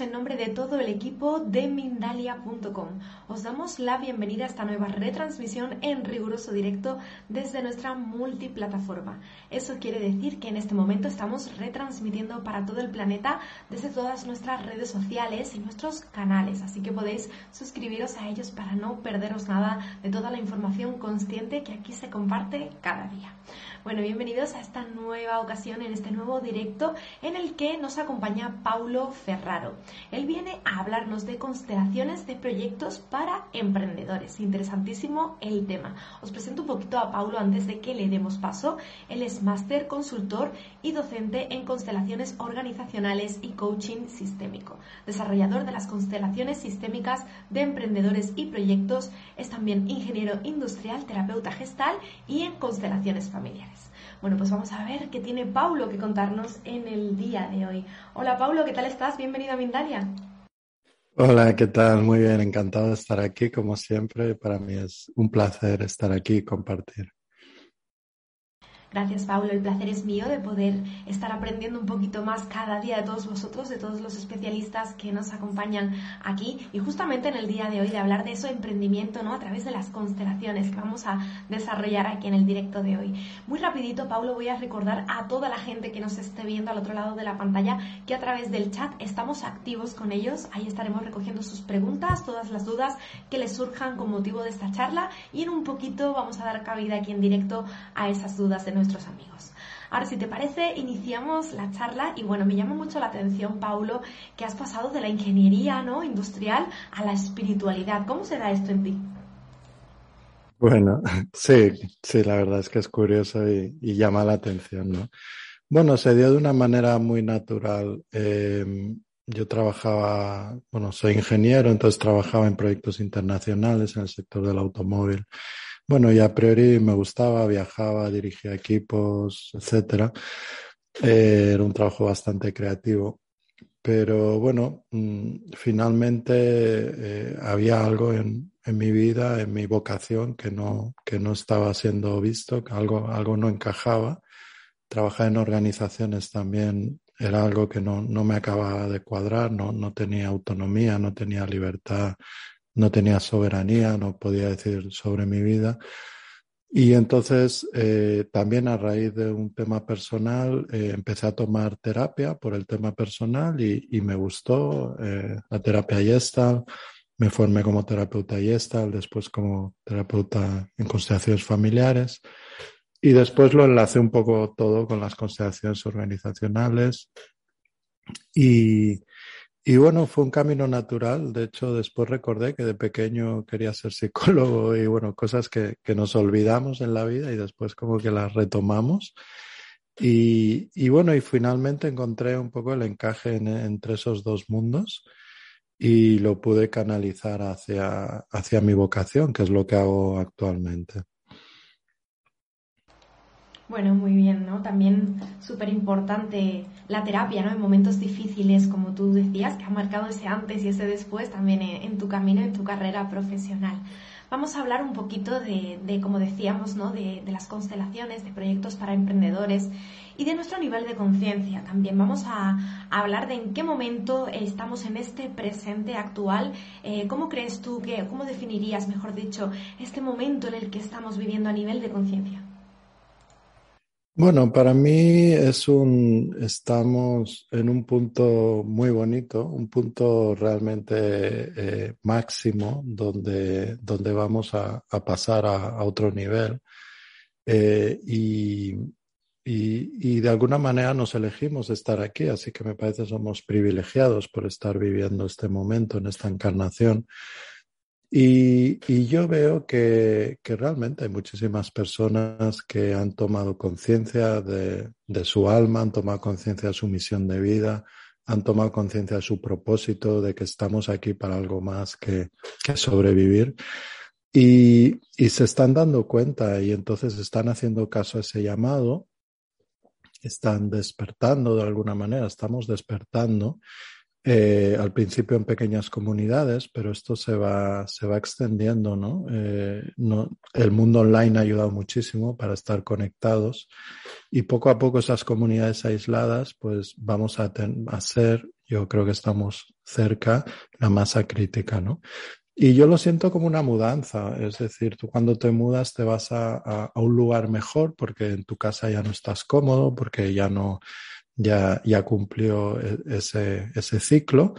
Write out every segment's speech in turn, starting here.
En nombre de todo el equipo de Mindalia.com. Os damos la bienvenida a esta nueva retransmisión en riguroso directo desde nuestra multiplataforma. Eso quiere decir que en este momento estamos retransmitiendo para todo el planeta desde todas nuestras redes sociales y nuestros canales, así que podéis suscribiros a ellos para no perderos nada de toda la información consciente que aquí se comparte cada día. Bueno, bienvenidos a esta nueva ocasión, en este nuevo directo en el que nos acompaña Paulo Ferraro. Él viene a hablarnos de constelaciones de proyectos para emprendedores. Interesantísimo el tema. Os presento un poquito a Paulo antes de que le demos paso. Él es máster, consultor y docente en constelaciones organizacionales y coaching sistémico. Desarrollador de las constelaciones sistémicas de emprendedores y proyectos, es también ingeniero industrial, terapeuta gestal y en constelaciones familiares. Bueno, pues vamos a ver qué tiene Paulo que contarnos en el día de hoy. Hola Paulo, ¿qué tal estás? Bienvenido a Mindalia. Hola, ¿qué tal? Muy bien, encantado de estar aquí como siempre. Para mí es un placer estar aquí y compartir. Gracias, Paulo. El placer es mío de poder estar aprendiendo un poquito más cada día de todos vosotros, de todos los especialistas que nos acompañan aquí y justamente en el día de hoy de hablar de eso, emprendimiento, ¿no? A través de las constelaciones que vamos a desarrollar aquí en el directo de hoy. Muy rapidito, Paulo, voy a recordar a toda la gente que nos esté viendo al otro lado de la pantalla que a través del chat estamos activos con ellos. Ahí estaremos recogiendo sus preguntas, todas las dudas que les surjan con motivo de esta charla y en un poquito vamos a dar cabida aquí en directo a esas dudas nuestros amigos. Ahora, si te parece, iniciamos la charla y bueno, me llama mucho la atención, Paulo, que has pasado de la ingeniería ¿no? industrial a la espiritualidad. ¿Cómo se da esto en ti? Bueno, sí, sí, la verdad es que es curioso y, llama la atención, ¿no? Bueno, se dio de una manera muy natural. Em, yo trabajaba, bueno, soy ingeniero, entonces trabajaba en proyectos internacionales en el sector del automóvil bueno, y a priori me gustaba, viajaba, dirigía equipos, etcétera. Eh, era un trabajo bastante creativo. Pero bueno, mm, finalmente eh, había algo en, en, mi vida, en mi vocación, que no, que no estaba siendo visto, que algo, algo no encajaba. Trabajar en organizaciones también era algo que no, no me acababa de cuadrar, no, no tenía autonomía, no tenía libertad no tenía soberanía, no podía decir sobre mi vida. Y entonces, eh, también a raíz de un tema personal, eh, empecé a tomar terapia por el tema personal y, me gustó eh, la terapia Gestalt. Me formé como terapeuta Gestalt, después como terapeuta en constelaciones familiares. Y después lo enlacé un poco todo con las constelaciones organizacionales. Y, y bueno, fue un camino natural. De hecho, después recordé que de pequeño quería ser psicólogo y bueno, cosas que, que nos olvidamos en la vida y después como que las retomamos. Y, y bueno, y finalmente encontré un poco el encaje entre esos dos mundos y lo pude canalizar hacia, hacia mi vocación, que es lo que hago actualmente. Bueno, muy bien, ¿no? También súper importante la terapia, ¿no? En momentos difíciles, como tú decías, que ha marcado ese antes y ese después también en, tu camino, en tu carrera profesional. Vamos a hablar un poquito de, como decíamos, ¿no? De, las constelaciones, de proyectos para emprendedores y de nuestro nivel de conciencia también. Vamos a, hablar de en qué momento estamos en este presente actual. Eh, ¿Cómo crees tú que, cómo definirías, mejor dicho, este momento en el que estamos viviendo a nivel de conciencia? Bueno, para mí es un, estamos en un punto muy bonito, un punto realmente eh, máximo donde, donde vamos a, pasar a, otro nivel. Eh, y, y, y, de alguna manera nos elegimos estar aquí, así que me parece que somos privilegiados por estar viviendo este momento en esta encarnación. Y, yo veo que, realmente hay muchísimas personas que han tomado conciencia de, su alma, han tomado conciencia de su misión de vida, han tomado conciencia de su propósito, de que estamos aquí para algo más que, sobrevivir. Y, se están dando cuenta y entonces están haciendo caso a ese llamado, están despertando de alguna manera, estamos despertando eh, al principio en pequeñas comunidades, pero esto se va, se va extendiendo, ¿no? Eh, ¿no? El mundo online ha ayudado muchísimo para estar conectados y poco a poco esas comunidades aisladas, pues vamos a, a ser, yo creo que estamos cerca, la masa crítica, ¿no? Y yo lo siento como una mudanza, es decir, tú cuando te mudas te vas a, a un lugar mejor porque en tu casa ya no estás cómodo, porque ya no, ya, ya cumplió e, ese, ese ciclo.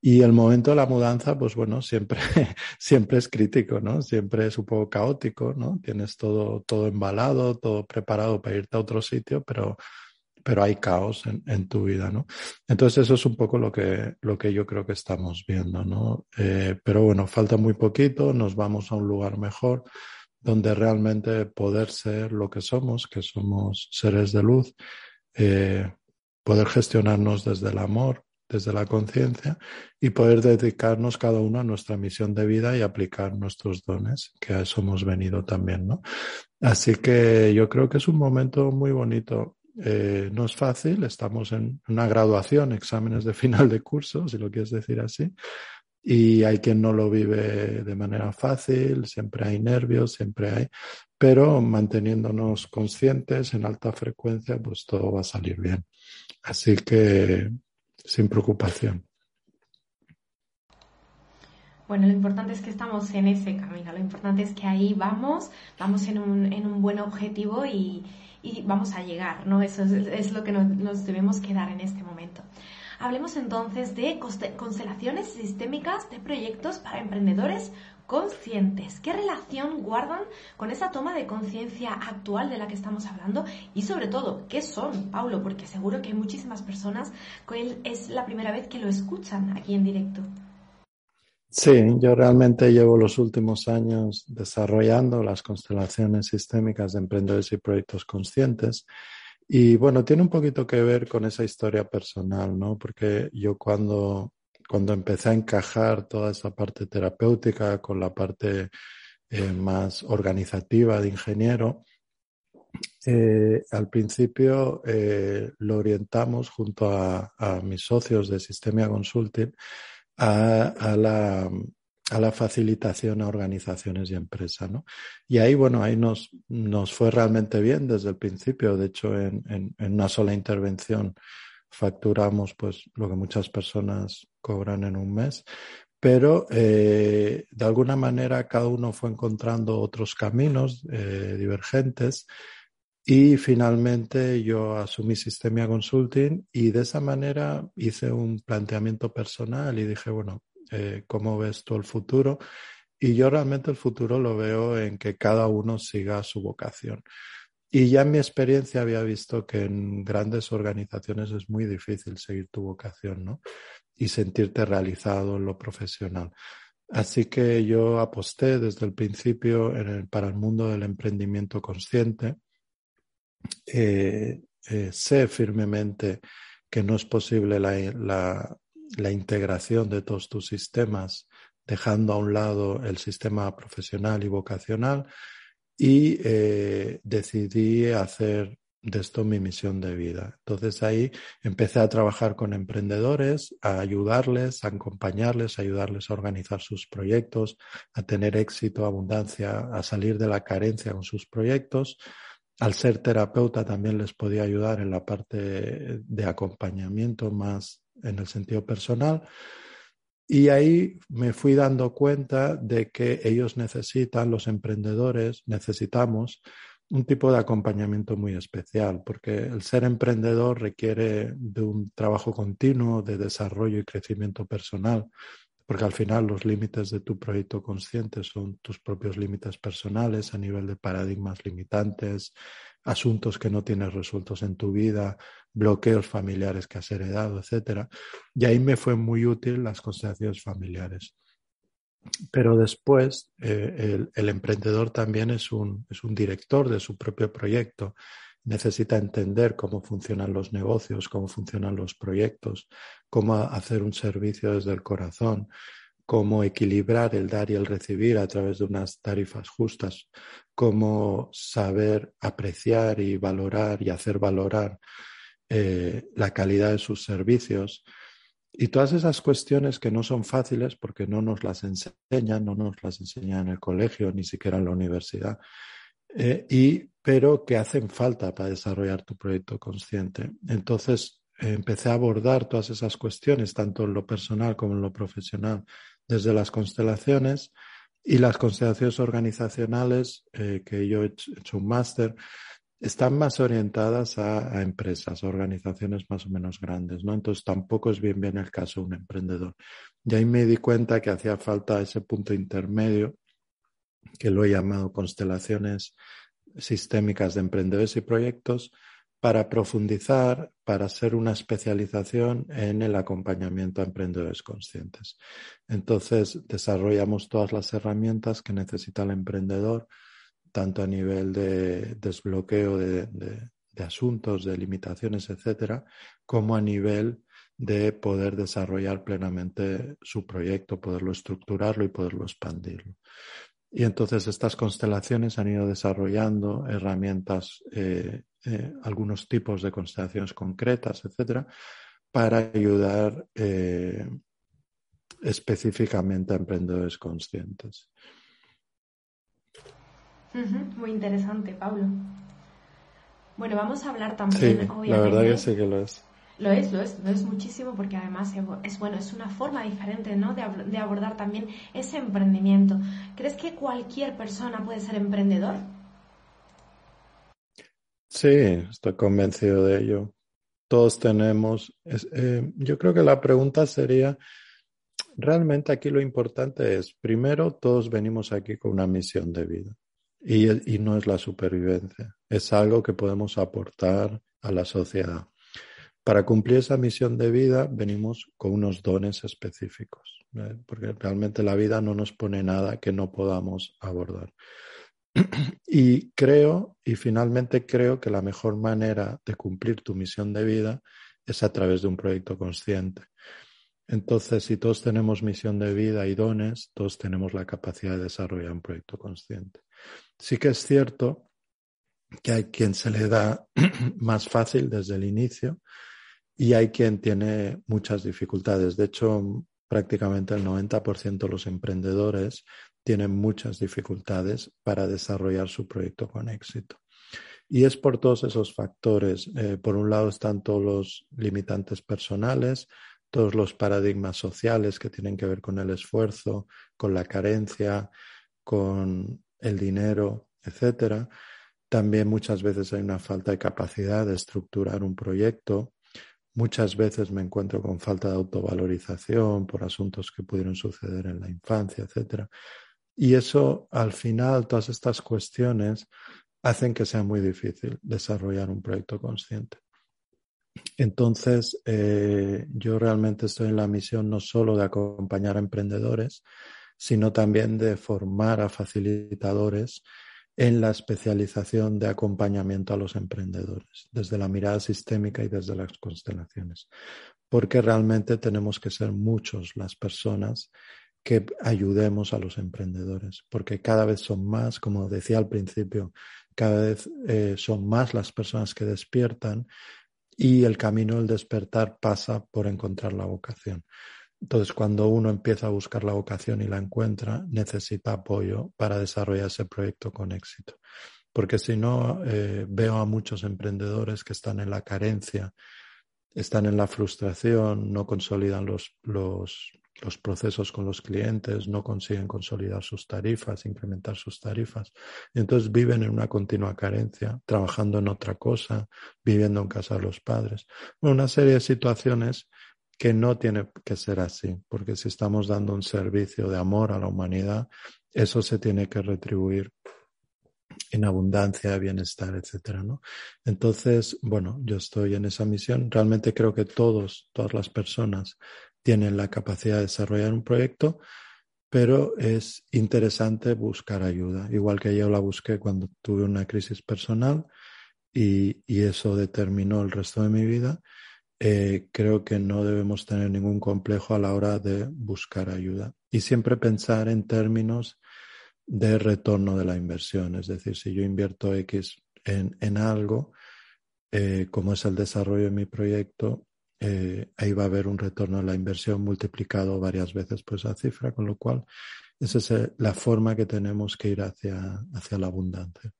Y el momento de la mudanza, pues bueno, siempre, siempre es crítico, ¿no? Siempre es un poco caótico, ¿no? Tienes todo, todo embalado, todo preparado para irte a otro sitio, pero, pero hay caos en, tu vida, ¿no? Entonces eso es un poco lo que, lo que yo creo que estamos viendo, ¿no? Eh, pero bueno, falta muy poquito, nos vamos a un lugar mejor donde realmente poder ser lo que somos, que somos seres de luz, eh, poder gestionarnos desde el amor, desde la conciencia y poder dedicarnos cada uno a nuestra misión de vida y aplicar nuestros dones, que a eso hemos venido también, ¿no? Así que yo creo que es un momento muy bonito. Eh, no es fácil, estamos en una graduación, exámenes de final de curso, si lo quieres decir así, y hay quien no lo vive de manera fácil, siempre hay nervios, siempre hay, pero manteniéndonos conscientes en alta frecuencia, pues todo va a salir bien. Así que sin preocupación. Bueno, lo importante es que estamos en ese camino, lo importante es que ahí vamos, vamos en un, en un buen objetivo y, y, vamos a llegar, ¿no? Eso es, es lo que nos, nos, debemos quedar en este momento. Hablemos entonces de constelaciones sistémicas de proyectos para emprendedores conscientes. ¿Qué relación guardan con esa toma de conciencia actual de la que estamos hablando? Y sobre todo, ¿qué son, Paulo? Porque seguro que hay muchísimas personas que es la primera vez que lo escuchan aquí en directo. Sí, yo realmente llevo los últimos años desarrollando las constelaciones sistémicas de emprendedores y proyectos conscientes. Y bueno, tiene un poquito que ver con esa historia personal, ¿no? Porque yo cuando cuando empecé a encajar toda esa parte terapéutica con la parte eh, más organizativa de ingeniero, eh, al principio eh, lo orientamos junto a, mis socios de Sistemia Consulting a, la, a la facilitación a organizaciones y empresas. ¿no? Y ahí, bueno, ahí nos, nos fue realmente bien desde el principio. De hecho, en, en, una sola intervención facturamos pues lo que muchas personas cobran en un mes, pero eh, de alguna manera cada uno fue encontrando otros caminos eh, divergentes y finalmente yo asumí Sistemia Consulting y de esa manera hice un planteamiento personal y dije, bueno, eh, ¿cómo ves tú el futuro? Y yo realmente el futuro lo veo en que cada uno siga su vocación. Y ya en mi experiencia había visto que en grandes organizaciones es muy difícil seguir tu vocación, ¿no? Y sentirte realizado en lo profesional. Así que yo aposté desde el principio para el mundo del emprendimiento consciente. Eh, eh, sé firmemente que no es posible la, la integración de todos tus sistemas dejando a un lado el sistema profesional y vocacional y eh, decidí hacer de esto mi misión de vida. Entonces ahí empecé a trabajar con emprendedores, a ayudarles, a acompañarles, a ayudarles a organizar sus proyectos, a tener éxito, abundancia, a salir de la carencia con sus proyectos. Al ser terapeuta también les podía ayudar en la parte de acompañamiento más en el sentido personal. Y ahí me fui dando cuenta de que ellos necesitan, los emprendedores, necesitamos un tipo de acompañamiento muy especial, porque el ser emprendedor requiere de un trabajo continuo de desarrollo y crecimiento personal, porque al final los límites de tu proyecto consciente son tus propios límites personales a nivel de paradigmas limitantes, asuntos que no tienes resueltos en tu vida, bloqueos familiares que has heredado, etc. Y ahí me fue muy útil las constelaciones familiares. Pero después eh, el, el, emprendedor también es un, es un director de su propio proyecto. Necesita entender cómo funcionan los negocios, cómo funcionan los proyectos, cómo hacer un servicio desde el corazón, cómo equilibrar el dar y el recibir a través de unas tarifas justas, cómo saber apreciar y valorar y hacer valorar eh, la calidad de sus servicios Y todas esas cuestiones que no son fáciles porque no nos las enseñan, no nos las enseñan en el colegio, ni siquiera en la universidad, eh, y, pero que hacen falta para desarrollar tu proyecto consciente. Entonces, empecé a abordar todas esas cuestiones, tanto en lo personal como en lo profesional, desde las constelaciones y las constelaciones organizacionales, eh, que yo he hecho un máster, están más orientadas a, empresas, a organizaciones más o menos grandes, ¿no? Entonces tampoco es bien bien el caso de un emprendedor. Y ahí me di cuenta que hacía falta ese punto intermedio, que lo he llamado constelaciones sistémicas de emprendedores y proyectos, para profundizar, para hacer una especialización en el acompañamiento a emprendedores conscientes. Entonces, desarrollamos todas las herramientas que necesita el emprendedor tanto a nivel de desbloqueo de, asuntos, de limitaciones, etcétera, como a nivel de poder desarrollar plenamente su proyecto, poderlo estructurarlo y poderlo expandirlo. Y entonces estas constelaciones han ido desarrollando herramientas, eh, eh, algunos tipos de constelaciones concretas, etcétera, para ayudar eh, específicamente a emprendedores conscientes. Muy interesante, Pablo. Bueno, vamos a hablar también, obviamente. La verdad que sí que lo es. Lo es, lo es, lo es muchísimo porque además es bueno, es una forma diferente, ¿no? De, de abordar también ese emprendimiento. ¿Crees que cualquier persona puede ser emprendedor? Sí, estoy convencido de ello. Todos tenemos. Eh, yo creo que la pregunta sería, realmente aquí lo importante es, primero, todos venimos aquí con una misión de vida. Y, no es la supervivencia, es algo que podemos aportar a la sociedad. Para cumplir esa misión de vida venimos con unos dones específicos, porque realmente la vida no nos pone nada que no podamos abordar. Y creo, y finalmente creo que la mejor manera de cumplir tu misión de vida es a través de un proyecto consciente. Entonces, si todos tenemos misión de vida y dones, todos tenemos la capacidad de desarrollar un proyecto consciente. Sí que es cierto que hay quien se le da más fácil desde el inicio y hay quien tiene muchas dificultades. De hecho, prácticamente el 90% de los emprendedores tienen muchas dificultades para desarrollar su proyecto con éxito. Y es por todos esos factores. Eh, por un lado están todos los limitantes personales, todos los paradigmas sociales que tienen que ver con el esfuerzo, con la carencia, con el dinero, etcétera. También muchas veces hay una falta de capacidad de estructurar un proyecto. Muchas veces me encuentro con falta de autovalorización por asuntos que pudieron suceder en la infancia, etcétera. Y eso, al final, todas estas cuestiones hacen que sea muy difícil desarrollar un proyecto consciente. Entonces, eh, yo realmente estoy en la misión no solo de acompañar a emprendedores, sino también de formar a facilitadores en la especialización de acompañamiento a los emprendedores, desde la mirada sistémica y desde las constelaciones, porque realmente tenemos que ser muchos las personas que ayudemos a los emprendedores, porque cada vez son más, como decía al principio, cada vez eh, son más las personas que despiertan y el camino del despertar pasa por encontrar la vocación. Entonces, cuando uno empieza a buscar la vocación y la encuentra, necesita apoyo para desarrollar ese proyecto con éxito. Porque si no, eh, veo a muchos emprendedores que están en la carencia, están en la frustración, no consolidan los, los, los procesos con los clientes, no consiguen consolidar sus tarifas, incrementar sus tarifas. Y entonces viven en una continua carencia, trabajando en otra cosa, viviendo en casa de los padres. Una serie de situaciones que no tiene que ser así, porque si estamos dando un servicio de amor a la humanidad, eso se tiene que retribuir en abundancia, bienestar, etcétera, ¿no? Entonces, bueno, yo estoy en esa misión. Realmente creo que todos, todas las personas tienen la capacidad de desarrollar un proyecto, pero es interesante buscar ayuda, igual que yo la busqué cuando tuve una crisis personal y, y eso determinó el resto de mi vida eh, creo que no debemos tener ningún complejo a la hora de buscar ayuda y siempre pensar en términos de retorno de la inversión. Es decir, si yo invierto X en, algo, eh, como es el desarrollo de mi proyecto, eh, ahí va a haber un retorno a la inversión multiplicado varias veces por esa cifra, con lo cual esa es eh, la forma que tenemos que ir hacia, hacia la abundancia.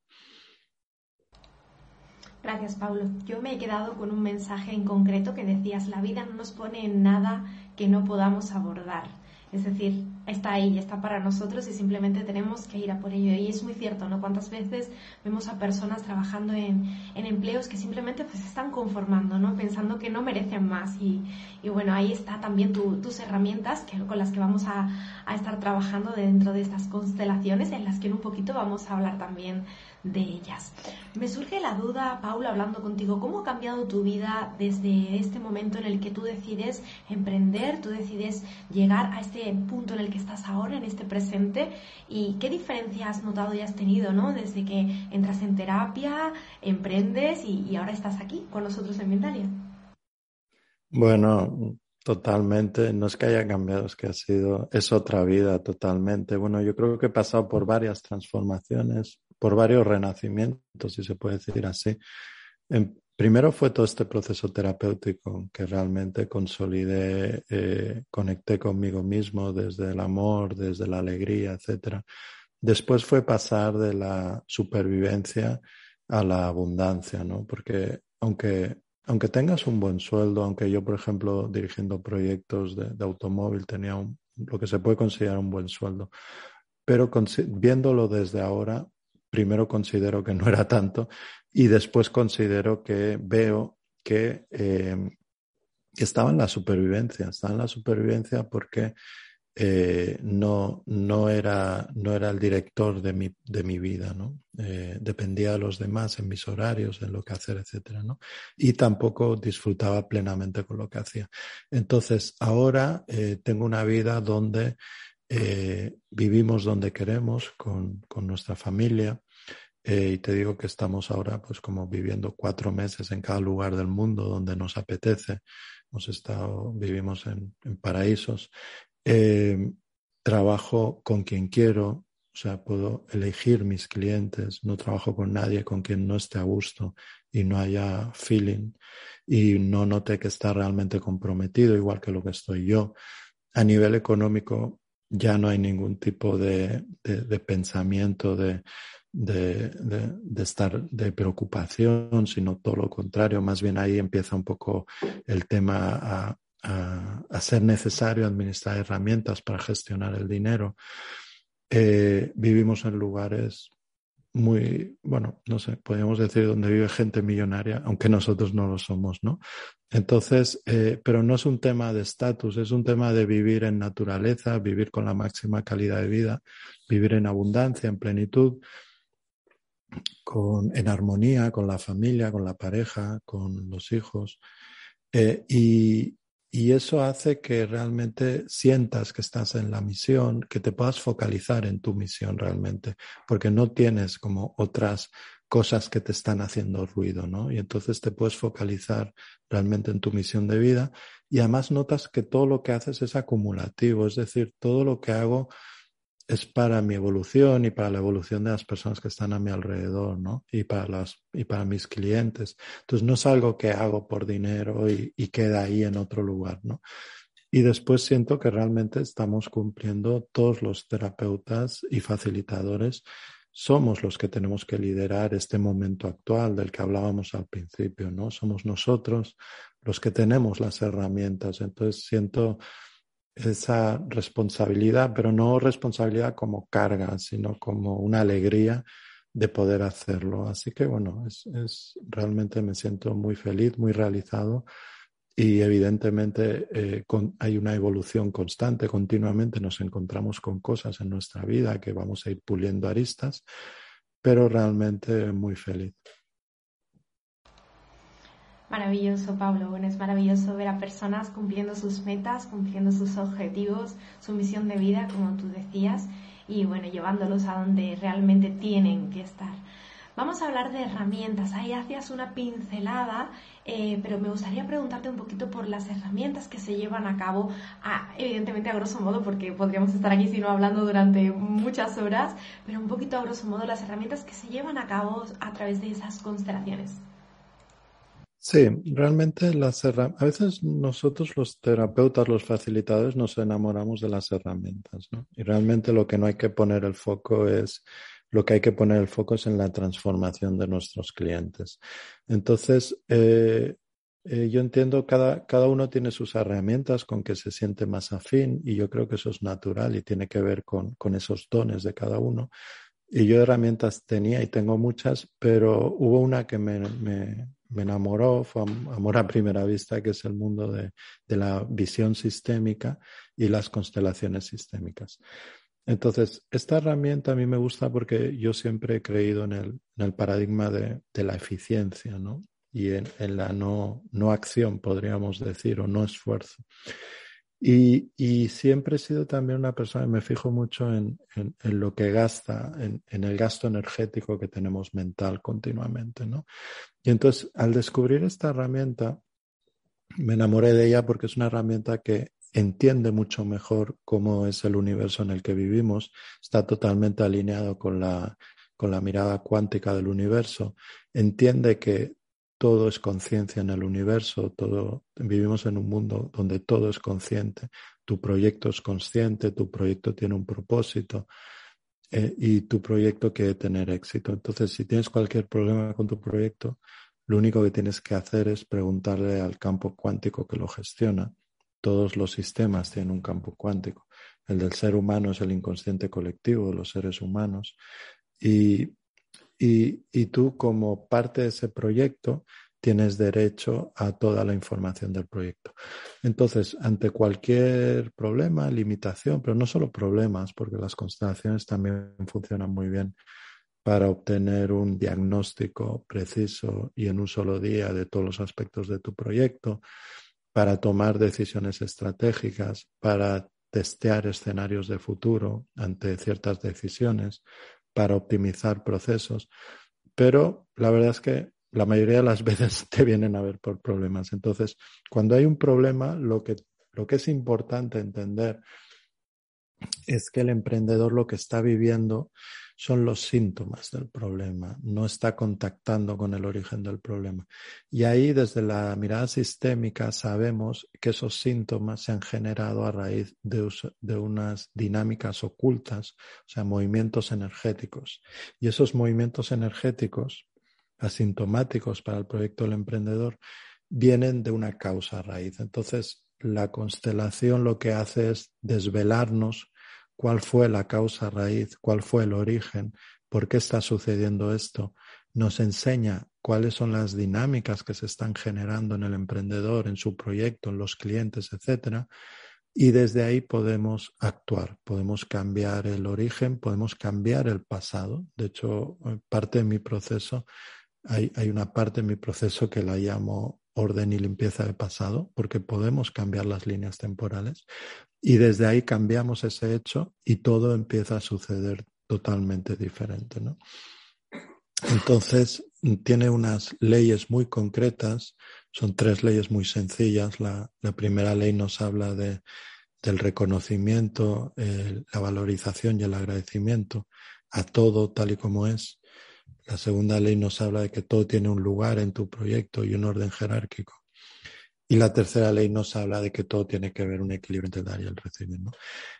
Gracias, Pablo. Yo me he quedado con un mensaje en concreto que decías, la vida no nos pone en nada que no podamos abordar. Es decir, está ahí, está para nosotros y simplemente tenemos que ir a por ello. Y es muy cierto, ¿no? Cuántas veces vemos a personas trabajando en, empleos que simplemente pues están conformando, ¿no? Pensando que no merecen más. Y, bueno, ahí está también tus herramientas que, con las que vamos a, a estar trabajando dentro de estas constelaciones en las que en un poquito vamos a hablar también de ellas. Me surge la duda, Paula, hablando contigo, ¿cómo ha cambiado tu vida desde este momento en el que tú decides emprender, tú decides llegar a este punto en el que estás ahora, en este presente? ¿Y qué diferencia has notado y has tenido, ¿no? Desde que entras en terapia, emprendes y, ahora estás aquí con nosotros en Mindalia. Bueno, Totalmente, no es que haya cambiado, es que ha sido, es otra vida totalmente. Bueno, yo creo que he pasado por varias transformaciones por varios renacimientos, si se puede decir así. Primero fue todo este proceso terapéutico que realmente consolidé, eh, conecté conmigo mismo desde el amor, desde la alegría, etc. Después fue pasar de la supervivencia a la abundancia, ¿no? Porque aunque, aunque tengas un buen sueldo, aunque yo, por ejemplo, dirigiendo proyectos de, automóvil tenía lo que se puede considerar un buen sueldo, pero viéndolo desde ahora, primero considero que no era tanto y después considero que veo que, eh, estaba en la supervivencia, estaba en la supervivencia porque eh, no, no, era, no era el director de mi, de mi vida, ¿no? Eh, dependía de los demás en mis horarios, en lo que hacer, etcétera, ¿no? Y tampoco disfrutaba plenamente con lo que hacía. Entonces, ahora tengo una vida donde vivimos donde queremos, con, con nuestra familia, eh, y te digo que estamos ahora pues como viviendo cuatro meses en cada lugar del mundo donde nos apetece. Hemos estado, vivimos en, paraísos. Eh, trabajo con quien quiero, o sea, puedo elegir mis clientes, no trabajo con nadie con quien no esté a gusto y no haya feeling y no note que está realmente comprometido, igual que lo que estoy yo. A nivel económico ya no hay ningún tipo de pensamiento de de, estar de preocupación, sino todo lo contrario. Más bien ahí empieza un poco el tema a, a, ser necesario administrar herramientas para gestionar el dinero. Eh, vivimos en lugares muy, bueno, no sé, podríamos decir donde vive gente millonaria, aunque nosotros no lo somos, ¿no? Entonces, eh, pero no es un tema de estatus, es un tema de vivir en naturaleza, vivir con la máxima calidad de vida, vivir en abundancia, en plenitud en armonía con la familia, con la pareja, con los hijos. Eh, y, y eso hace que realmente sientas que estás en la misión, que te puedas focalizar en tu misión realmente, porque no tienes como otras cosas que te están haciendo ruido, ¿no? Y entonces te puedes focalizar realmente en tu misión de vida y además notas que todo lo que haces es acumulativo, es decir, todo lo que hago es para mi evolución y para la evolución de las personas que están a mi alrededor, ¿no? Y para las y para mis clientes. Entonces no es algo que hago por dinero y, y queda ahí en otro lugar, ¿no? Y después siento que realmente estamos cumpliendo todos los terapeutas y facilitadores somos los que tenemos que liderar este momento actual del que hablábamos al principio, ¿no? Somos nosotros los que tenemos las herramientas. Entonces siento esa responsabilidad, pero no responsabilidad como carga, sino como una alegría de poder hacerlo. Así que bueno, es, es realmente me siento muy feliz, muy realizado y evidentemente eh, hay una evolución constante, continuamente nos encontramos con cosas en nuestra vida que vamos a ir puliendo aristas, pero realmente muy feliz. Maravilloso, Pablo. Bueno, es maravilloso ver a personas cumpliendo sus metas, cumpliendo sus objetivos, su misión de vida, como tú decías, y bueno, llevándolos a donde realmente tienen que estar. Vamos a hablar de herramientas. Ahí hacías una pincelada, eh, pero me gustaría preguntarte un poquito por las herramientas que se llevan a cabo, evidentemente a grosso modo, porque podríamos estar aquí sino hablando durante muchas horas, pero un poquito a grosso modo las herramientas que se llevan a cabo a través de esas constelaciones. Sí, realmente las herramientas, a veces nosotros los terapeutas, los facilitadores, nos enamoramos de las herramientas, ¿no? Y realmente lo que no hay que poner el foco es, lo que hay que poner el foco es en la transformación de nuestros clientes. Entonces, eh, eh, yo entiendo cada, cada uno tiene sus herramientas con que se siente más afín y yo creo que eso es natural y tiene que ver con, con esos dones de cada uno. Y yo herramientas tenía y tengo muchas, pero hubo una que me, me, me enamoró, fue amor a primera vista, que es el mundo de, de la visión sistémica y las constelaciones sistémicas. Entonces, esta herramienta a mí me gusta porque yo siempre he creído en el, en el paradigma de, de, la eficiencia, ¿no? Y en, en la no, no, acción, podríamos decir, o no esfuerzo. Y, siempre he sido también una persona, me fijo mucho en, en, en lo que gasta, en, el gasto energético que tenemos mental continuamente, ¿no? Y entonces, al descubrir esta herramienta, me enamoré de ella porque es una herramienta que entiende mucho mejor cómo es el universo en el que vivimos, está totalmente alineado con la, con la mirada cuántica del universo, entiende que todo es conciencia en el universo, todo, vivimos en un mundo donde todo es consciente, tu proyecto es consciente, tu proyecto tiene un propósito eh, y tu proyecto quiere tener éxito. Entonces, si tienes cualquier problema con tu proyecto, lo único que tienes que hacer es preguntarle al campo cuántico que lo gestiona. Todos los sistemas tienen un campo cuántico. El del ser humano es el inconsciente colectivo los seres humanos. Y y, tú como parte de ese proyecto tienes derecho a toda la información del proyecto. Entonces, ante cualquier problema, limitación, pero no solo problemas, porque las constelaciones también funcionan muy bien para obtener un diagnóstico preciso y en un solo día de todos los aspectos de tu proyecto, para tomar decisiones estratégicas, para testear escenarios de futuro ante ciertas decisiones, para optimizar procesos, pero la verdad es que la mayoría de las veces te vienen a ver por problemas. Entonces, cuando hay un problema, lo que, lo que es importante entender es que el emprendedor lo que está viviendo son los síntomas del problema, no está contactando con el origen del problema. Y ahí desde la mirada sistémica sabemos que esos síntomas se han generado a raíz de, de unas dinámicas ocultas, o sea, movimientos energéticos. Y esos movimientos energéticos asintomáticos para el proyecto del emprendedor vienen de una causa raíz. Entonces, la constelación lo que hace es desvelarnos cuál fue la causa raíz, cuál fue el origen, por qué está sucediendo esto. Nos enseña cuáles son las dinámicas que se están generando en el emprendedor, en su proyecto, en los clientes, etcétera. Y desde ahí podemos actuar, podemos cambiar el origen, podemos cambiar el pasado. De hecho, parte de mi proceso, hay, hay una parte de mi proceso que la llamo orden y limpieza de pasado, porque podemos cambiar las líneas temporales y desde ahí cambiamos ese hecho y todo empieza a suceder totalmente diferente. ¿no? Entonces, tiene unas leyes muy concretas, son tres leyes muy sencillas. La, primera ley nos habla de, del reconocimiento, la valorización y el agradecimiento a todo tal y como es. La segunda ley nos habla de que todo tiene un lugar en tu proyecto y un orden jerárquico. Y la tercera ley nos habla de que todo tiene que ver un equilibrio entre dar y el recibir. ¿no?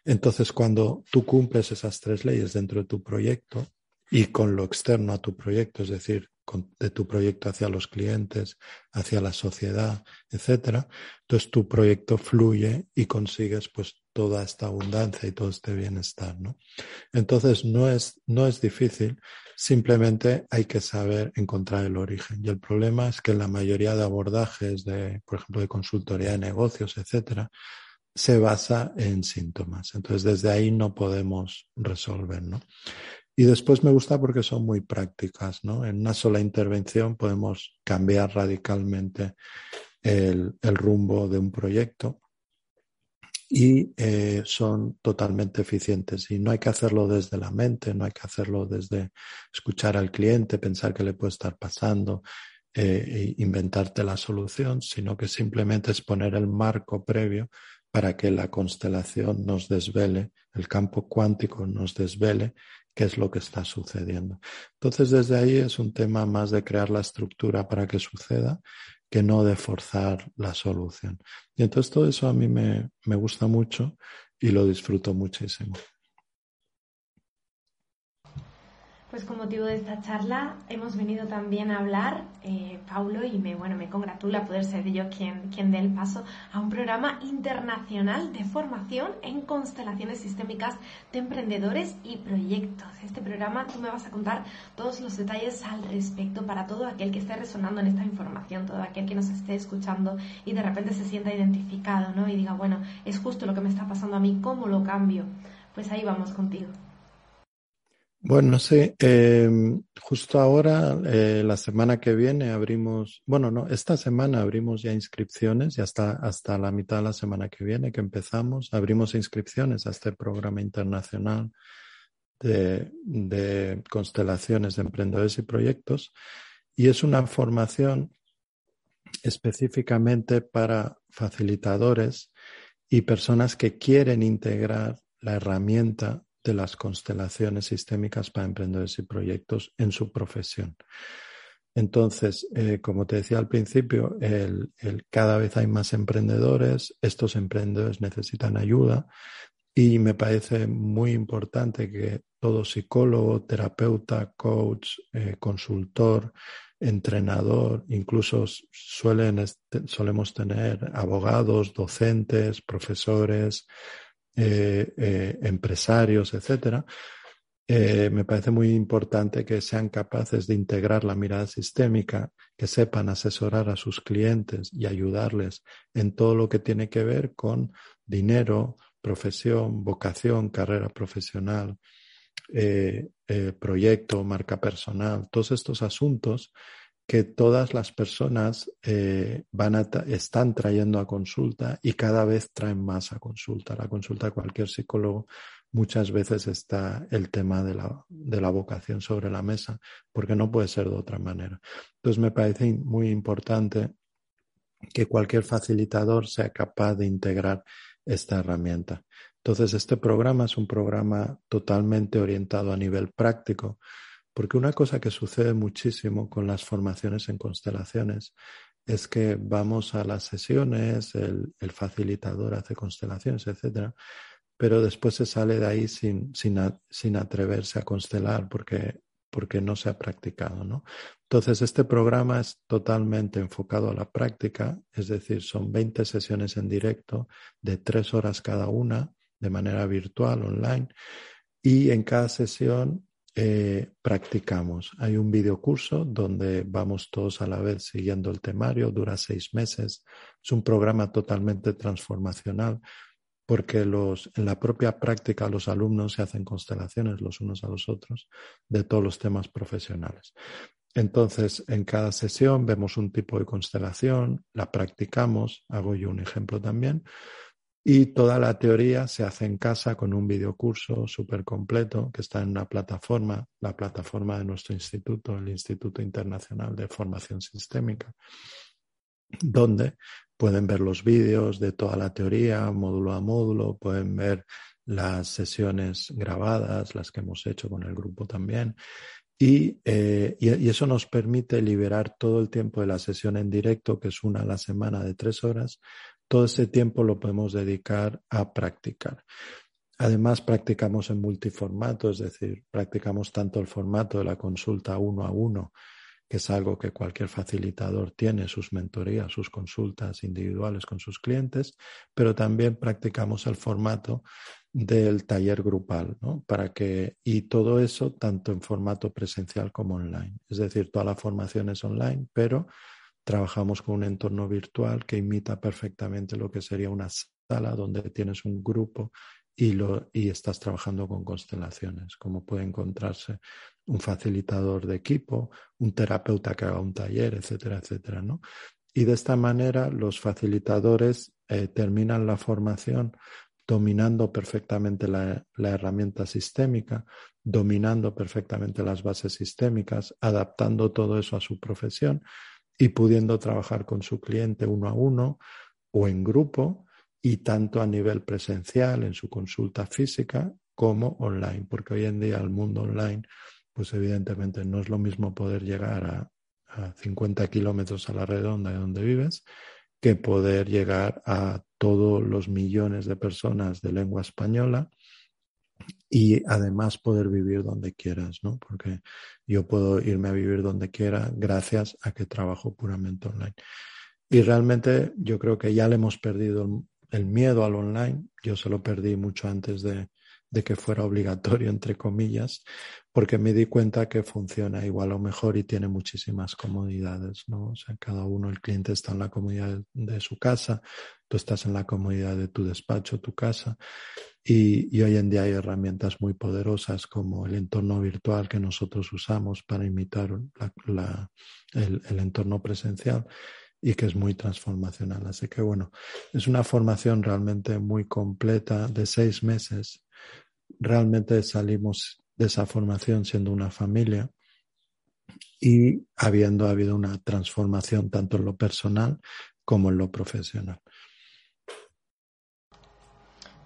Entonces, cuando tú cumples esas tres leyes dentro de tu proyecto y con lo externo a tu proyecto, es decir, de tu proyecto hacia los clientes, hacia la sociedad, etcétera, entonces tu proyecto fluye y consigues pues toda esta abundancia y todo este bienestar, ¿no? Entonces no es, no es difícil, simplemente hay que saber encontrar el origen. Y el problema es que la mayoría de abordajes de, por ejemplo, de consultoría de negocios, etcétera, se basa en síntomas. Entonces desde ahí no podemos resolver, ¿no? Y después me gusta porque son muy prácticas, ¿no? En una sola intervención podemos cambiar radicalmente el, el rumbo de un proyecto y eh, son totalmente eficientes. Y no hay que hacerlo desde la mente, no hay que hacerlo desde escuchar al cliente, pensar qué le puede estar pasando, eh, e inventarte la solución, sino que simplemente es poner el marco previo para que la constelación nos desvele, el campo cuántico nos desvele qué es lo que está sucediendo. Entonces, desde ahí es un tema más de crear la estructura para que suceda que no de forzar la solución. Y entonces todo eso a mí me, me gusta mucho y lo disfruto muchísimo. Pues con motivo de esta charla hemos venido también a hablar, eh, Paulo, y me, bueno, me congratula poder ser yo quien, quien dé el paso a un programa internacional de formación en constelaciones sistémicas de emprendedores y proyectos. Este programa tú me vas a contar todos los detalles al respecto para todo aquel que esté resonando en esta información, todo aquel que nos esté escuchando y de repente se sienta identificado, ¿no? Y diga, bueno, es justo lo que me está pasando a mí, ¿cómo lo cambio? Pues ahí vamos contigo. Bueno, sí, em, justo ahora, eh, la semana que viene abrimos, bueno, no, esta semana abrimos ya inscripciones y hasta, hasta la mitad de la semana que viene que empezamos, abrimos inscripciones a este programa internacional de, de constelaciones de emprendedores y proyectos. Y es una formación específicamente para facilitadores y personas que quieren integrar la herramienta de las constelaciones sistémicas para emprendedores y proyectos en su profesión. Entonces, eh, como te decía al principio, el, cada vez hay más emprendedores, estos emprendedores necesitan ayuda y me parece muy importante que todo psicólogo, terapeuta, coach, eh, consultor, entrenador, incluso suelen solemos tener abogados, docentes, profesores, eh, eh, empresarios, etcétera, eh, me parece muy importante que sean capaces de integrar la mirada sistémica, que sepan asesorar a sus clientes y ayudarles en todo lo que tiene que ver con dinero, profesión, vocación, carrera profesional, proyecto, marca personal, todos estos asuntos que todas las personas eh, van a están trayendo a consulta y cada vez traen más a consulta. La consulta de cualquier psicólogo muchas veces está el tema de la, de la vocación sobre la mesa, porque no puede ser de otra manera. Entonces me parece muy importante que cualquier facilitador sea capaz de integrar esta herramienta. Entonces, este programa es un programa totalmente orientado a nivel práctico, porque una cosa que sucede muchísimo con las formaciones en constelaciones es que vamos a las sesiones, el, facilitador hace constelaciones, etcétera, pero después se sale de ahí sin, sin, atreverse a constelar porque, porque no se ha practicado, ¿no? Entonces, este programa es totalmente enfocado a la práctica, es decir, son 20 sesiones en directo de tres horas cada una, de manera virtual, online, y en cada sesión eh, practicamos. Hay un videocurso donde vamos todos a la vez siguiendo el temario, dura seis meses. Es un programa totalmente transformacional porque los, en la propia práctica los alumnos se hacen constelaciones los unos a los otros de todos los temas profesionales. Entonces, en cada sesión vemos un tipo de constelación, la practicamos, hago yo un ejemplo también, y toda la teoría se hace en casa con un videocurso súper completo que está en una plataforma, la plataforma de nuestro instituto, el Instituto Internacional de Formación Sistémica, donde pueden ver los vídeos de toda la teoría, módulo a módulo, pueden ver las sesiones grabadas, las que hemos hecho con el grupo también. Y, eh, y, eso nos permite liberar todo el tiempo de la sesión en directo, que es una a la semana de tres horas, todo ese tiempo lo podemos dedicar a practicar. Además, practicamos en multiformato, es decir, practicamos tanto el formato de la consulta uno a uno, que es algo que cualquier facilitador tiene, sus mentorías, sus consultas individuales con sus clientes, pero también practicamos el formato del taller grupal, ¿no? Para que, y todo eso tanto en formato presencial como online. Es decir, toda la formación es online, pero trabajamos con un entorno virtual que imita perfectamente lo que sería una sala donde tienes un grupo y, lo, y estás trabajando con constelaciones, como puede encontrarse un facilitador de equipo, un terapeuta que haga un taller, etcétera, etcétera, ¿no? Y de esta manera los facilitadores eh, terminan la formación dominando perfectamente la, la, herramienta sistémica, dominando perfectamente las bases sistémicas, adaptando todo eso a su profesión y pudiendo trabajar con su cliente uno a uno o en grupo y tanto a nivel presencial en su consulta física como online, porque hoy en día el mundo online, pues evidentemente no es lo mismo poder llegar a a 50 kilómetros a la redonda de donde vives, que poder llegar a todos los millones de personas de lengua española y además poder vivir donde quieras, ¿no? Porque yo puedo irme a vivir donde quiera gracias a que trabajo puramente online. Y realmente yo creo que ya le hemos perdido el, miedo al online. Yo se lo perdí mucho antes de, de que fuera obligatorio, entre comillas, porque me di cuenta que funciona igual o mejor y tiene muchísimas comodidades, ¿no? O sea, cada uno, el cliente está en la comodidad de su casa, tú estás en la comodidad de tu despacho, tu casa, y, hoy en día hay herramientas muy poderosas como el entorno virtual que nosotros usamos para imitar el, el entorno presencial y que es muy transformacional. Así que bueno, es una formación realmente muy completa de seis meses realmente salimos de esa formación siendo una familia y habiendo habido una transformación tanto en lo personal como en lo profesional.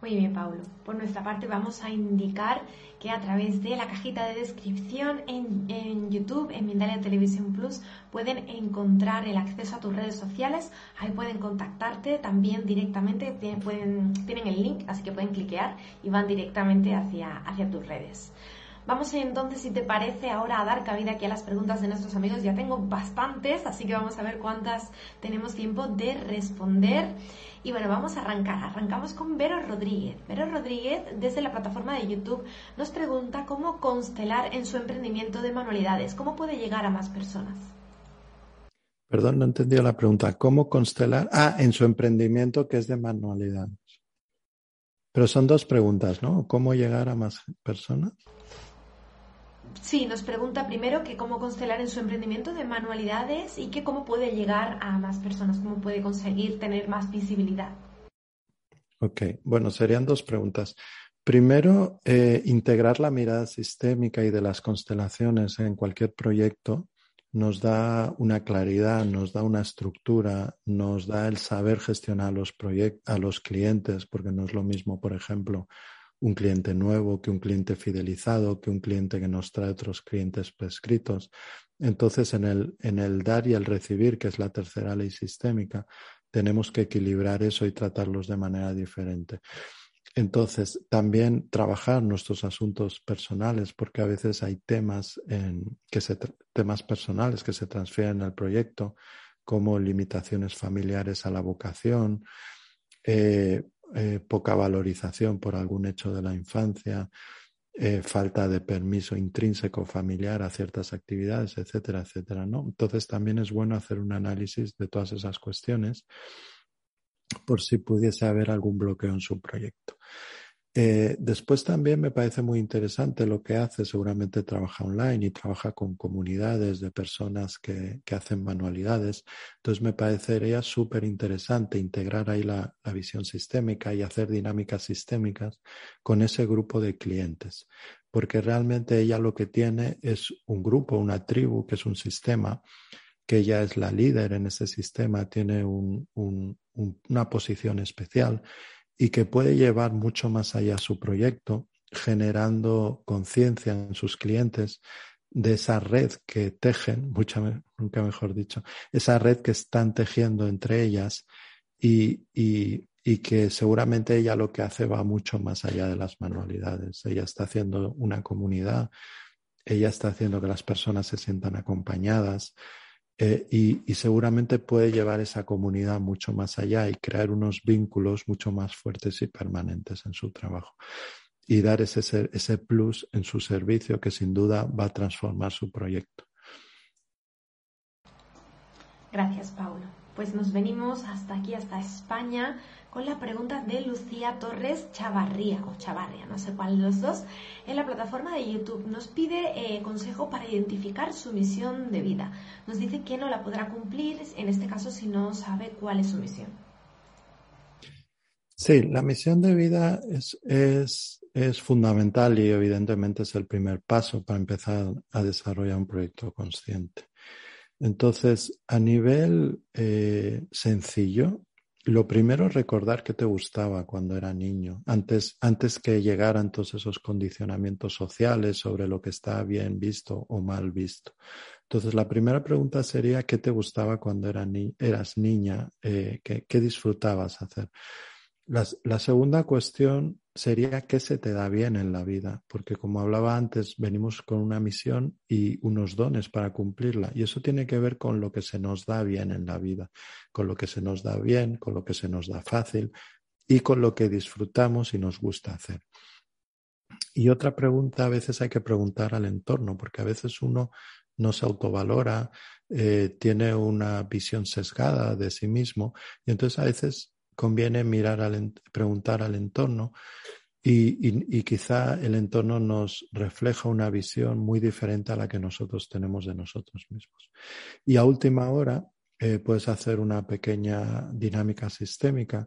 Muy bien, Paulo. Por nuestra parte vamos a indicar que a través de la cajita de descripción en, YouTube, en Mindalia Televisión Plus, pueden encontrar el acceso a tus redes sociales. Ahí pueden contactarte también directamente. Tienen el link, así que pueden cliquear y van directamente hacia, hacia tus redes. Vamos entonces, si te parece, ahora a dar cabida aquí a las preguntas de nuestros amigos. Ya tengo bastantes, así que vamos a ver cuántas tenemos tiempo de responder. Y bueno, vamos a arrancar. Arrancamos con Vero Rodríguez. Vero Rodríguez, desde la plataforma de YouTube, nos pregunta cómo constelar en su emprendimiento de manualidades. ¿Cómo puede llegar a más personas? Perdón, no entendí la pregunta. ¿Cómo constelar? Ah, en su emprendimiento que es de manualidades. Pero son dos preguntas, ¿no? ¿Cómo llegar a más personas? Sí, nos pregunta primero que cómo constelar en su emprendimiento de manualidades y que cómo puede llegar a más personas, cómo puede conseguir tener más visibilidad. Ok, bueno, serían dos preguntas. Primero, eh, integrar la mirada sistémica y de las constelaciones en cualquier proyecto nos da una claridad, nos da una estructura, nos da el saber gestionar los a los clientes, porque no es lo mismo, por ejemplo, un cliente nuevo, que un cliente fidelizado, que un cliente que nos trae otros clientes prescritos. Entonces, en el, en el dar y el recibir, que es la tercera ley sistémica, tenemos que equilibrar eso y tratarlos de manera diferente. Entonces, también trabajar nuestros asuntos personales, porque a veces hay temas, que se, temas personales que se transfieren al proyecto, como limitaciones familiares a la vocación, eh, eh, poca valorización por algún hecho de la infancia, eh, falta de permiso intrínseco familiar a ciertas actividades, etcétera, etcétera, ¿no? Entonces también es bueno hacer un análisis de todas esas cuestiones por si pudiese haber algún bloqueo en su proyecto. Eh, después también me parece muy interesante lo que hace, seguramente trabaja online y trabaja con comunidades de personas que, que hacen manualidades. Entonces me parecería súper interesante integrar ahí la, la, visión sistémica y hacer dinámicas sistémicas con ese grupo de clientes, porque realmente ella lo que tiene es un grupo, una tribu, que es un sistema que ella es la líder en ese sistema, tiene un, un, una posición especial y que puede llevar mucho más allá su proyecto, generando conciencia en sus clientes de esa red que tejen, mucha, nunca mejor dicho, esa red que están tejiendo entre ellas y, y, y, que seguramente ella lo que hace va mucho más allá de las manualidades. Ella está haciendo una comunidad, ella está haciendo que las personas se sientan acompañadas, eh, y, seguramente puede llevar esa comunidad mucho más allá y crear unos vínculos mucho más fuertes y permanentes en su trabajo. Y dar ese, ese plus en su servicio que sin duda va a transformar su proyecto. Gracias, Paulo. Pues nos venimos hasta aquí, hasta España, con la pregunta de Lucía Torres Chavarría, o Chavarria, no sé cuál de los dos, en la plataforma de YouTube. Nos pide eh, consejo para identificar su misión de vida. Nos dice que no la podrá cumplir, en este caso, si no sabe cuál es su misión. Sí, la misión de vida es, es, es fundamental y evidentemente es el primer paso para empezar a desarrollar un proyecto consciente. Entonces, a nivel eh, sencillo, lo primero es recordar que te gustaba cuando era niño, antes, antes que llegaran todos esos condicionamientos sociales sobre lo que está bien visto o mal visto. Entonces, la primera pregunta sería, ¿qué te gustaba cuando eras niña? Eh, ¿qué, disfrutabas hacer? La segunda cuestión sería qué se te da bien en la vida, porque como hablaba antes, venimos con una misión y unos dones para cumplirla, y eso tiene que ver con lo que se nos da bien en la vida, con lo que se nos da bien, con lo que se nos da fácil y con lo que disfrutamos y nos gusta hacer. Y otra pregunta a veces hay que preguntar al entorno, porque a veces uno no se autovalora, eh, tiene una visión sesgada de sí mismo, y entonces a veces conviene mirar al, preguntar al entorno y, quizá el entorno nos refleja una visión muy diferente a la que nosotros tenemos de nosotros mismos. Y a última hora eh, puedes hacer una pequeña dinámica sistémica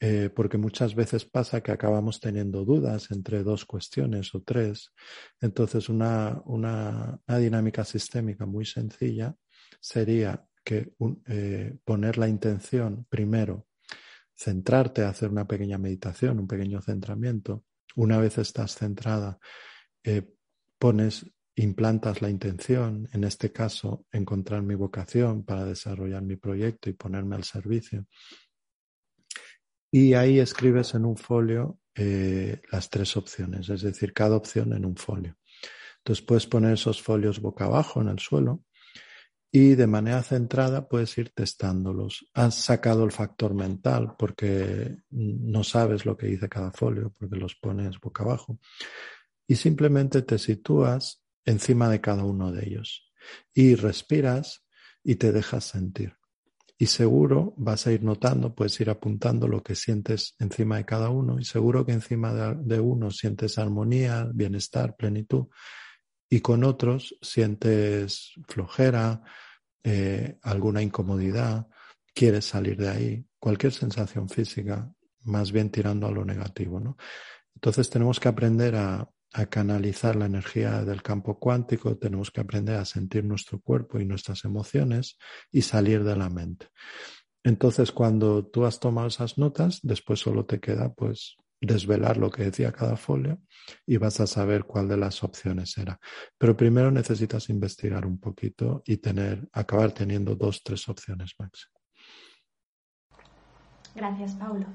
eh, porque muchas veces pasa que acabamos teniendo dudas entre dos cuestiones o tres. Entonces, una, una, dinámica sistémica muy sencilla sería que eh, poner la intención primero centrarte, hacer una pequeña meditación, un pequeño centramiento. Una vez estás centrada, eh, pones, implantas la intención, en este caso, encontrar mi vocación para desarrollar mi proyecto y ponerme al servicio. Y ahí escribes en un folio eh, las tres opciones, es decir, cada opción en un folio. Entonces puedes poner esos folios boca abajo en el suelo y de manera centrada puedes ir testándolos. Has sacado el factor mental porque no sabes lo que dice cada folio porque los pones boca abajo y simplemente te sitúas encima de cada uno de ellos y respiras y te dejas sentir. Y seguro vas a ir notando, puedes ir apuntando lo que sientes encima de cada uno y seguro que encima de, uno sientes armonía, bienestar, plenitud y con otros sientes flojera, eh, alguna incomodidad, quieres salir de ahí, cualquier sensación física, más bien tirando a lo negativo, ¿no? Entonces tenemos que aprender a, a canalizar la energía del campo cuántico, tenemos que aprender a sentir nuestro cuerpo y nuestras emociones y salir de la mente. Entonces, cuando tú has tomado esas notas, después solo te queda pues desvelar lo que decía cada folio y vas a saber cuál de las opciones era. Pero primero necesitas investigar un poquito y tener, acabar teniendo dos, tres opciones máximo. Gracias, Paulo.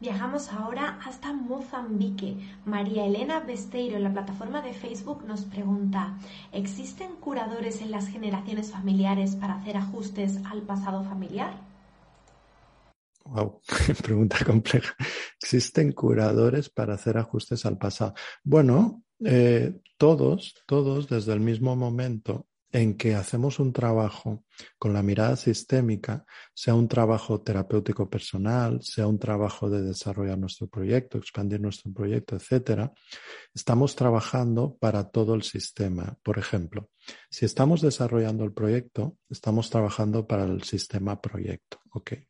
Viajamos ahora hasta Mozambique. María Elena Besteiro en la plataforma de Facebook nos pregunta, ¿existen curadores en las generaciones familiares para hacer ajustes al pasado familiar? Wow, pregunta compleja. ¿Existen curadores para hacer ajustes al pasado? Bueno, eh, todos, todos desde el mismo momento en que hacemos un trabajo con la mirada sistémica, sea un trabajo terapéutico personal, sea un trabajo de desarrollar nuestro proyecto, expandir nuestro proyecto, etcétera, estamos trabajando para todo el sistema. Por ejemplo, si estamos desarrollando el proyecto, estamos trabajando para el sistema proyecto. Okay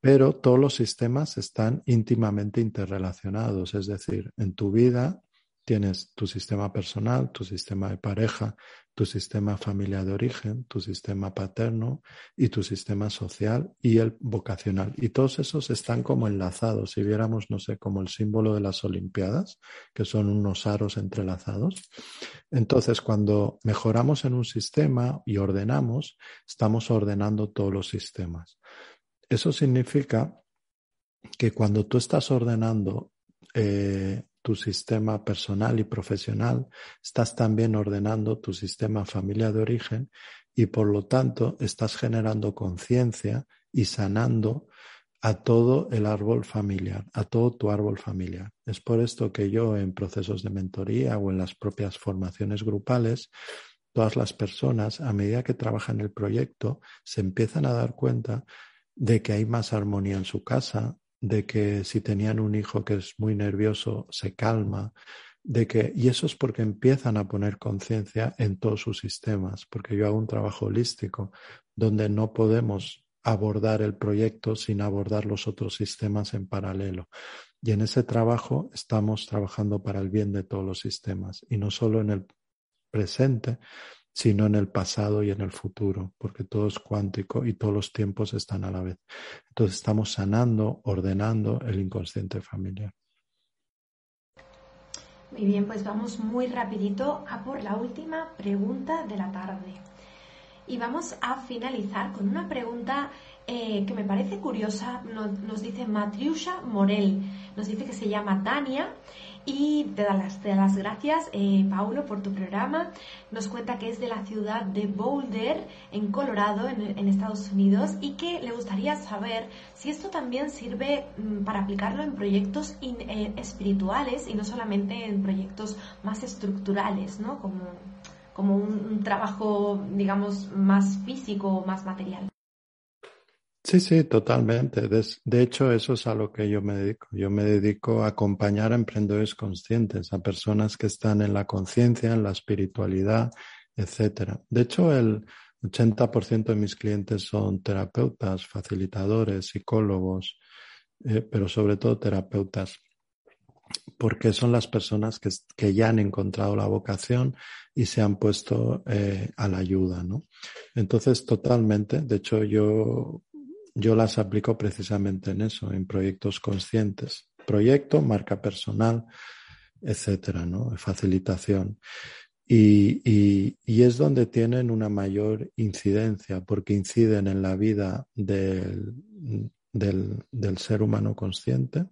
pero todos los sistemas están íntimamente interrelacionados, es decir, en tu vida tienes tu sistema personal, tu sistema de pareja, tu sistema familiar de origen, tu sistema paterno y tu sistema social y el vocacional. Y todos esos están como enlazados. Si viéramos, no sé, como el símbolo de las Olimpiadas, que son unos aros entrelazados. Entonces, cuando mejoramos en un sistema y ordenamos, estamos ordenando todos los sistemas. Eso significa que cuando tú estás ordenando eh, tu sistema personal y profesional, estás también ordenando tu sistema familiar de origen y por lo tanto estás generando conciencia y sanando a todo el árbol familiar, a todo tu árbol familiar. Es por esto que yo en procesos de mentoría o en las propias formaciones grupales, todas las personas, a medida que trabajan el proyecto, se empiezan a dar cuenta de que hay más armonía en su casa, de que si tenían un hijo que es muy nervioso, se calma, de que, y eso es porque empiezan a poner conciencia en todos sus sistemas, porque yo hago un trabajo holístico donde no podemos abordar el proyecto sin abordar los otros sistemas en paralelo. Y en ese trabajo estamos trabajando para el bien de todos los sistemas y no solo en el presente, sino en el pasado y en el futuro, porque todo es cuántico y todos los tiempos están a la vez. Entonces estamos sanando, ordenando el inconsciente familiar. Muy bien, pues vamos muy rapidito a por la última pregunta de la tarde. Y vamos a finalizar con una pregunta eh, que me parece curiosa. Nos, dice Matriusha Morel. Nos dice que se llama Tania y te da las, las gracias, eh, Paulo, por tu programa. Nos cuenta que es de la ciudad de Boulder, en Colorado, en, Estados Unidos, y que le gustaría saber si esto también sirve mm, para aplicarlo en proyectos eh, espirituales y no solamente en proyectos más estructurales, ¿no? Como, como un, trabajo, digamos, más físico o más material. Sí, sí, totalmente. De, hecho, eso es a lo que yo me dedico. Yo me dedico a acompañar a emprendedores conscientes, a personas que están en la conciencia, en la espiritualidad, etcétera. De hecho, el 80% de mis clientes son terapeutas, facilitadores, psicólogos, eh, pero sobre todo terapeutas, porque son las personas que, que, ya han encontrado la vocación y se han puesto eh, a la ayuda, ¿no? Entonces, totalmente. De hecho, yo yo las aplico precisamente en eso, en proyectos conscientes. Proyecto, marca personal, etcétera, ¿no? Facilitación. Y, es donde tienen una mayor incidencia, porque inciden en la vida del, del ser humano consciente,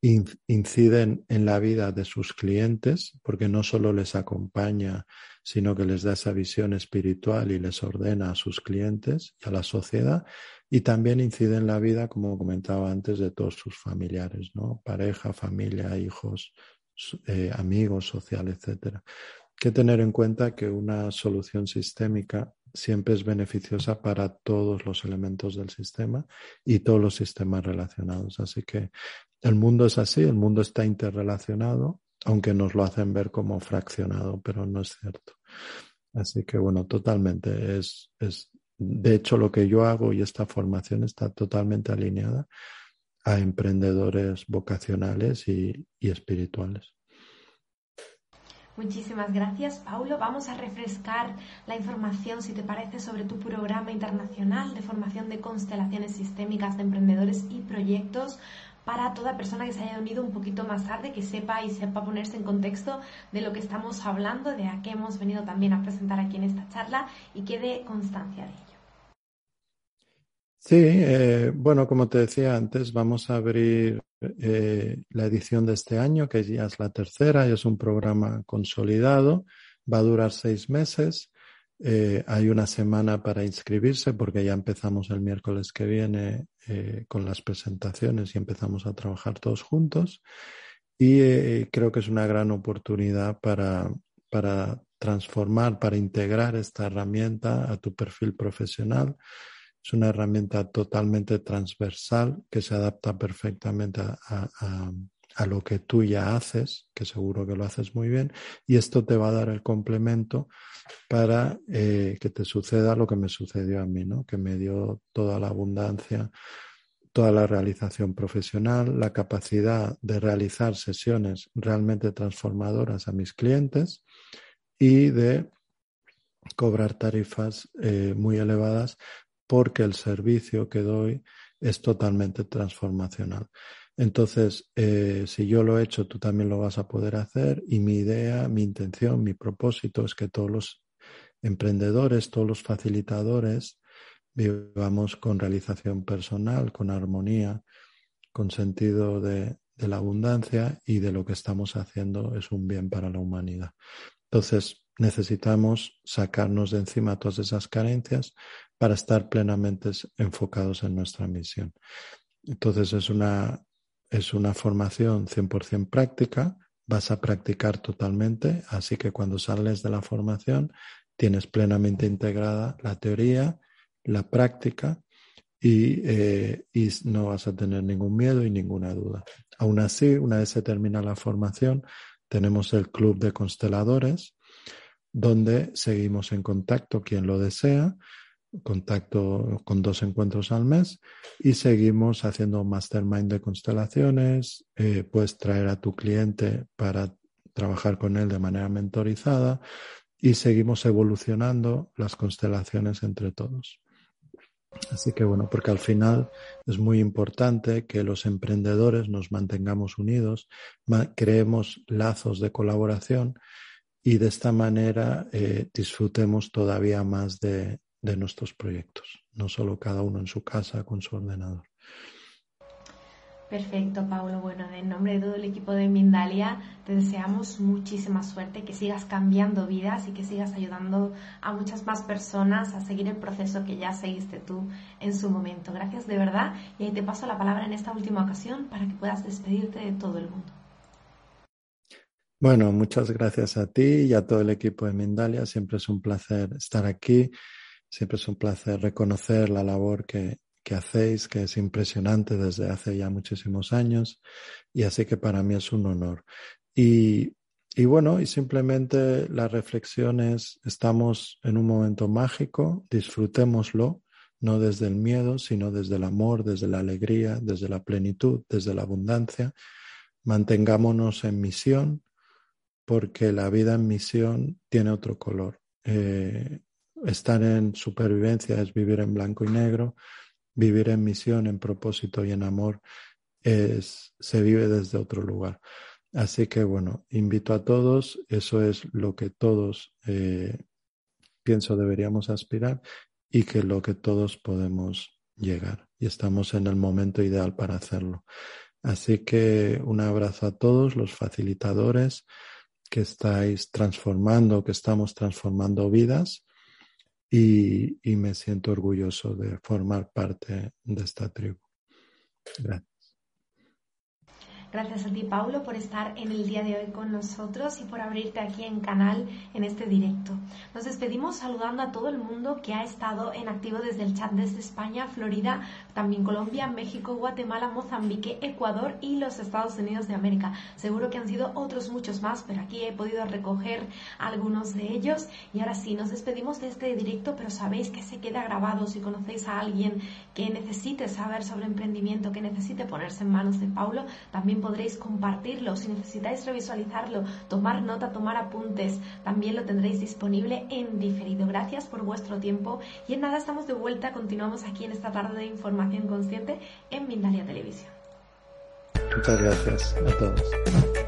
inciden en la vida de sus clientes, porque no solo les acompaña, sino que les da esa visión espiritual y les ordena a sus clientes y a la sociedad, y también incide en la vida, como comentaba antes, de todos sus familiares, ¿no? Pareja, familia, hijos, eh, amigos, social, etcétera. que tener en cuenta que una solución sistémica siempre es beneficiosa para todos los elementos del sistema y todos los sistemas relacionados. Así que el mundo es así, el mundo está interrelacionado, aunque nos lo hacen ver como fraccionado, pero no es cierto. Así que bueno, totalmente es, es de hecho, lo que yo hago y esta formación está totalmente alineada a emprendedores vocacionales y, espirituales. Muchísimas gracias, Paulo. Vamos a refrescar la información, si te parece, sobre tu programa internacional de formación de constelaciones sistémicas de emprendedores y proyectos para toda persona que se haya unido un poquito más tarde, que sepa y sepa ponerse en contexto de lo que estamos hablando, de a qué hemos venido también a presentar aquí en esta charla y quede constancia de ello. Sí, eh, bueno, como te decía antes, vamos a abrir eh, la edición de este año, que ya es la tercera, y es un programa consolidado, va a durar seis meses. Eh, hay una semana para inscribirse porque ya empezamos el miércoles que viene con las presentaciones y empezamos a trabajar todos juntos. Y creo que es una gran oportunidad para, para transformar, para integrar esta herramienta a tu perfil profesional es una herramienta totalmente transversal que se adapta perfectamente a, lo que tú ya haces, que seguro que lo haces muy bien, y esto te va a dar el complemento para eh, que te suceda lo que me sucedió a mí, ¿no? que me dio toda la abundancia, toda la realización profesional, la capacidad de realizar sesiones realmente transformadoras a mis clientes y de cobrar tarifas eh, muy elevadas porque el servicio que doy es totalmente transformacional. Entonces, eh, si yo lo he hecho, tú también lo vas a poder hacer y mi idea, mi intención, mi propósito es que todos los emprendedores, todos los facilitadores vivamos con realización personal, con armonía, con sentido de, de la abundancia y de lo que estamos haciendo es un bien para la humanidad. Entonces, necesitamos sacarnos de encima todas esas carencias para estar plenamente enfocados en nuestra misión. Entonces es una, es una formación 100% práctica, vas a practicar totalmente, así que cuando sales de la formación tienes plenamente integrada la teoría, la práctica y, eh, y no vas a tener ningún miedo y ninguna duda. Aún así, una vez se termina la formación, tenemos el club de consteladores, donde seguimos en contacto quien lo desea contacto con dos encuentros al mes y seguimos haciendo mastermind de constelaciones. Eh, puedes traer a tu cliente para trabajar con él de manera mentorizada y seguimos evolucionando las constelaciones entre todos. Así que bueno, porque al final es muy importante que los emprendedores nos mantengamos unidos, creemos lazos de colaboración y de esta manera eh, disfrutemos todavía más de, de nuestros proyectos, no solo cada uno en su casa con su ordenador. Perfecto, Paulo. Bueno, en nombre de todo el equipo de Mindalia, te deseamos muchísima suerte, que sigas cambiando vidas y que sigas ayudando a muchas más personas a seguir el proceso que ya seguiste tú en su momento. Gracias de verdad y ahí te paso la palabra en esta última ocasión para que puedas despedirte de todo el mundo. Bueno, muchas gracias a ti y a todo el equipo de Mindalia. Siempre es un placer estar aquí. Siempre es un placer reconocer la labor que, que hacéis, que es impresionante desde hace ya muchísimos años, y así que para mí es un honor. Y, y bueno, y simplemente la reflexión es, estamos en un momento mágico, disfrutémoslo, no desde el miedo, sino desde el amor, desde la alegría, desde la plenitud, desde la abundancia. Mantengámonos en misión, porque la vida en misión tiene otro color. Eh, estar en supervivencia es vivir en blanco y negro, vivir en misión, en propósito y en amor es, se vive desde otro lugar. Así que bueno, invito a todos, eso es lo que todos eh, pienso deberíamos aspirar y que lo que todos podemos llegar y estamos en el momento ideal para hacerlo. Así que un abrazo a todos los facilitadores que estáis transformando, que estamos transformando vidas y, y me siento orgulloso de formar parte de esta tribu. Gracias. Gracias a ti, Paulo, por estar en el día de hoy con nosotros y por abrirte aquí en canal en este directo. Nos despedimos saludando a todo el mundo que ha estado en activo desde el chat desde España, Florida, también Colombia, México, Guatemala, Mozambique, Ecuador y los Estados Unidos de América. Seguro que han sido otros muchos más, pero aquí he podido recoger algunos de ellos. Y ahora sí, nos despedimos de este directo, pero sabéis que se queda grabado si conocéis a alguien que necesite saber sobre emprendimiento, que necesite ponerse en manos de Paulo, podréis compartirlo. Si necesitáis revisualizarlo, tomar nota, tomar apuntes, también lo tendréis disponible en diferido. Gracias por vuestro tiempo y en nada estamos de vuelta. Continuamos aquí en esta tarde de información consciente en Mindalia Televisión. Muchas gracias a todos.